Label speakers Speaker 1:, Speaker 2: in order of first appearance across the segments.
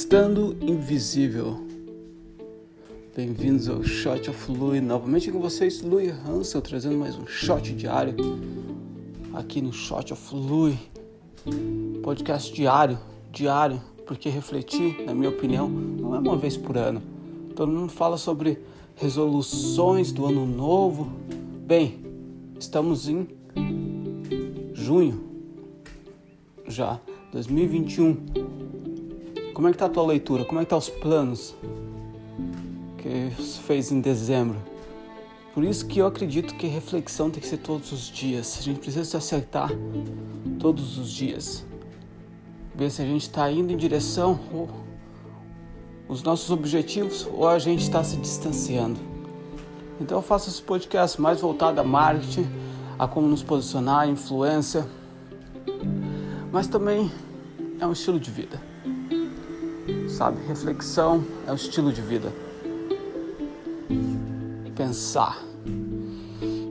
Speaker 1: Estando Invisível. Bem-vindos ao Shot of Louis. Novamente com vocês, Louis Hansel, trazendo mais um shot diário aqui no Shot of Louis. Podcast diário, diário, porque refletir, na minha opinião, não é uma vez por ano. Todo mundo fala sobre resoluções do ano novo. Bem, estamos em junho já, 2021 como é que tá a tua leitura? Como é que tá os planos que você fez em dezembro? Por isso que eu acredito que reflexão tem que ser todos os dias. A gente precisa se acertar todos os dias. Ver se a gente está indo em direção ou os nossos objetivos ou a gente está se distanciando. Então eu faço esse podcast mais voltado a marketing, a como nos posicionar, influência, mas também é um estilo de vida sabe? Reflexão é o estilo de vida. Pensar.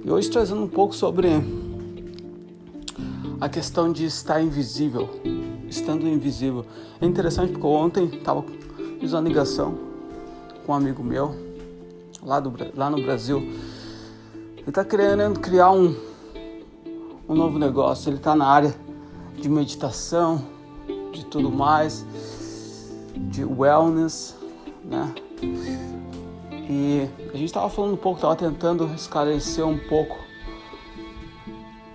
Speaker 1: E hoje trazendo um pouco sobre a questão de estar invisível, estando invisível. É interessante porque ontem tava, fiz uma ligação com um amigo meu lá, do, lá no Brasil. Ele está querendo criar um, um novo negócio. Ele está na área de meditação, de tudo mais de wellness, né? E a gente estava falando um pouco, estava tentando esclarecer um pouco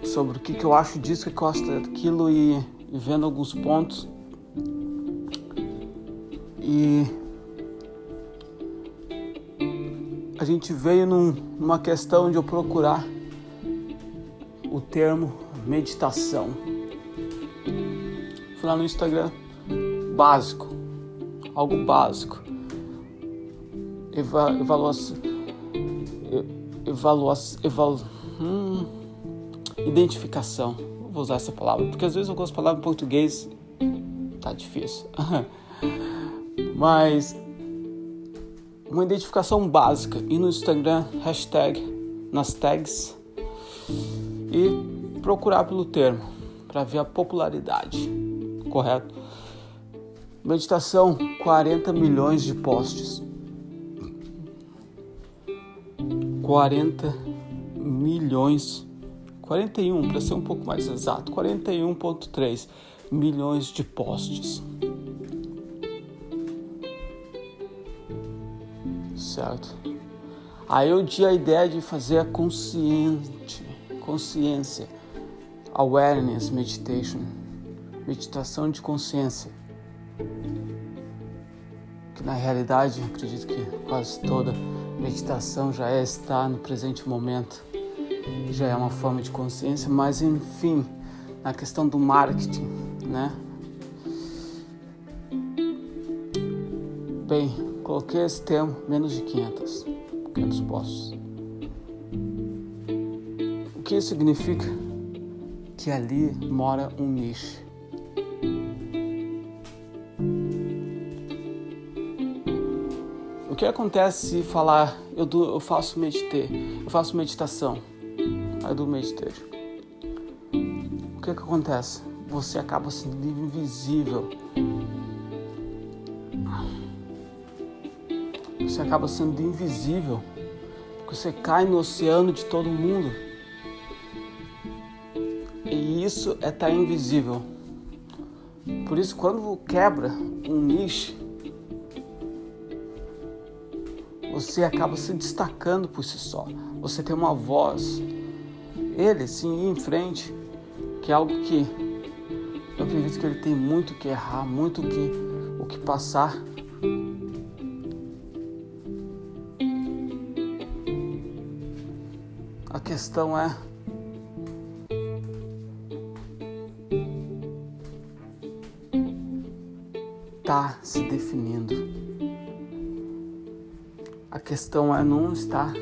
Speaker 1: sobre o que, que eu acho disso, que acho daquilo e, e vendo alguns pontos. E a gente veio num, numa questão de eu procurar o termo meditação. Fui lá no Instagram, básico algo básico. Eva, evaluação. Evaluação. Evalu, hum, identificação. Vou usar essa palavra, porque às vezes eu gosto de palavra em português. Tá difícil. Mas uma identificação básica. E no Instagram, hashtag nas tags. E procurar pelo termo para ver a popularidade. Correto? Meditação, 40 milhões de posts. 40 milhões, 41 para ser um pouco mais exato, 41.3 milhões de posts. Certo? Aí eu tinha a ideia de fazer a consciente, consciência, awareness meditation, meditação de consciência que na realidade acredito que quase toda meditação já é estar no presente momento, já é uma forma de consciência, mas enfim, na questão do marketing, né? Bem, coloquei esse termo menos de 500, 500 postos. O que isso significa? Que ali mora um nicho O que acontece se falar eu, do, eu faço mediter, eu faço meditação, aí do meditation? O que, que acontece? Você acaba sendo invisível. Você acaba sendo invisível. Porque você cai no oceano de todo mundo. E isso é estar tá invisível. Por isso, quando quebra um nicho, você acaba se destacando por si só. Você tem uma voz. Ele sim em frente, que é algo que eu acredito que ele tem muito que errar, muito que o que passar. A questão é tá se definindo. A questão é não estar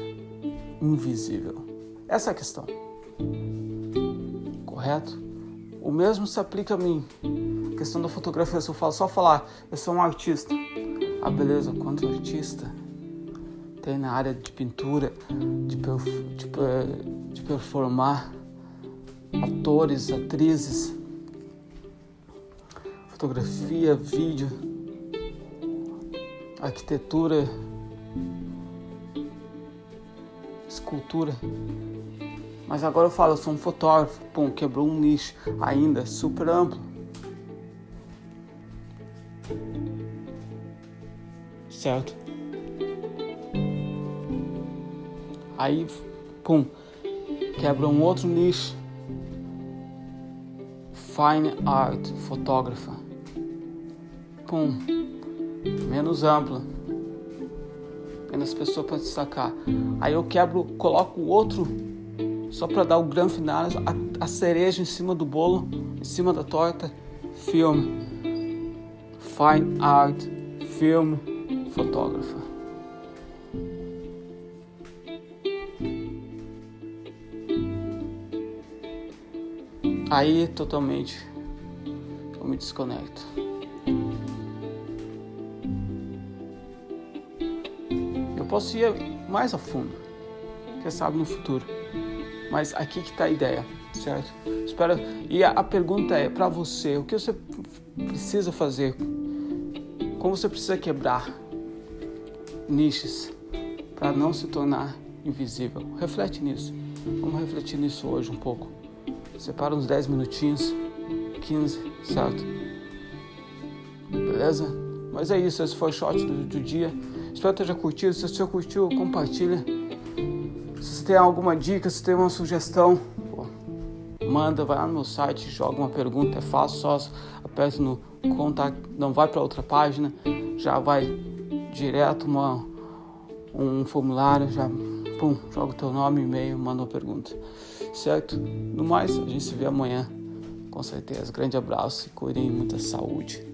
Speaker 1: invisível. Essa é a questão. Correto? O mesmo se aplica a mim. A questão da fotografia, se eu falo só falar, eu sou um artista. Ah, beleza, quanto artista tem na área de pintura, de, de, de performar, atores, atrizes, fotografia, vídeo, arquitetura, escultura. Mas agora eu falo, eu sou um fotógrafo, pum, quebrou um nicho ainda super amplo. Certo? Aí, pum, quebra um outro nicho. Fine art, fotógrafa. Pum, menos ampla. Menos pessoa para destacar. Aí eu quebro, coloco outro só para dar o grande final, a, a, cereja em cima do bolo, em cima da torta, filme, fine art, filme, fotógrafa. Aí totalmente eu me desconecto. Posso ir mais a fundo, quem sabe no futuro. Mas aqui que está a ideia, certo? Espero. E a, pergunta é para você: o que você precisa fazer? Como você precisa quebrar nichos para não se tornar invisível? Reflete nisso. Vamos refletir nisso hoje um pouco. Separa uns 10 minutinhos, 15, certo? Beleza? Mas é isso, esse foi o shot do, do dia. Espero que tenha curtido. Se você curtiu, compartilha se tem alguma dica, se tem uma sugestão, pô, manda, vai lá no meu site, joga uma pergunta, é fácil, só aperta no contato, não vai para outra página, já vai direto uma, um formulário, já pum, joga o teu nome, e-mail, manda uma pergunta. Certo? No mais, a gente se vê amanhã, com certeza. Grande abraço e cuidem muita saúde.